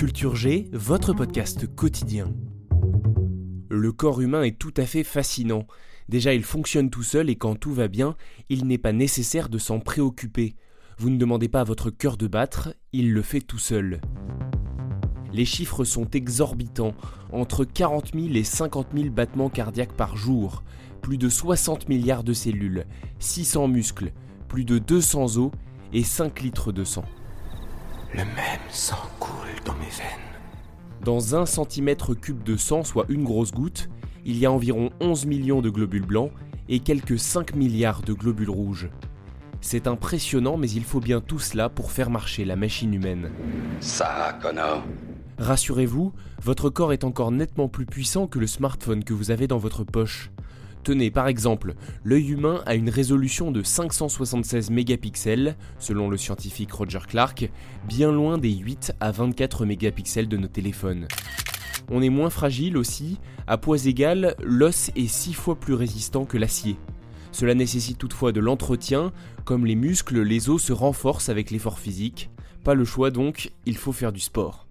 Culture G, votre podcast quotidien. Le corps humain est tout à fait fascinant. Déjà, il fonctionne tout seul et quand tout va bien, il n'est pas nécessaire de s'en préoccuper. Vous ne demandez pas à votre cœur de battre, il le fait tout seul. Les chiffres sont exorbitants, entre 40 000 et 50 000 battements cardiaques par jour, plus de 60 milliards de cellules, 600 muscles, plus de 200 os et 5 litres de sang. Le même sang coule dans mes veines. Dans un centimètre cube de sang, soit une grosse goutte, il y a environ 11 millions de globules blancs et quelques 5 milliards de globules rouges. C'est impressionnant, mais il faut bien tout cela pour faire marcher la machine humaine. Ça, Connor. Rassurez-vous, votre corps est encore nettement plus puissant que le smartphone que vous avez dans votre poche. Tenez, par exemple, l'œil humain a une résolution de 576 mégapixels, selon le scientifique Roger Clark, bien loin des 8 à 24 mégapixels de nos téléphones. On est moins fragile aussi, à poids égal, l'os est 6 fois plus résistant que l'acier. Cela nécessite toutefois de l'entretien, comme les muscles, les os se renforcent avec l'effort physique. Pas le choix donc, il faut faire du sport.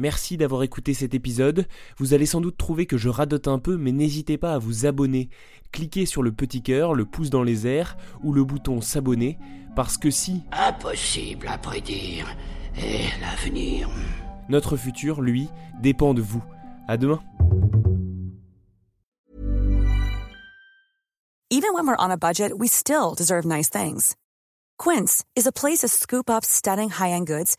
Merci d'avoir écouté cet épisode. Vous allez sans doute trouver que je radote un peu, mais n'hésitez pas à vous abonner. Cliquez sur le petit cœur, le pouce dans les airs ou le bouton s'abonner, parce que si Impossible à prédire. Et l'avenir. notre futur, lui, dépend de vous. À demain. Even when we're on a budget, we still deserve nice things. Quince is a place to scoop up stunning high-end goods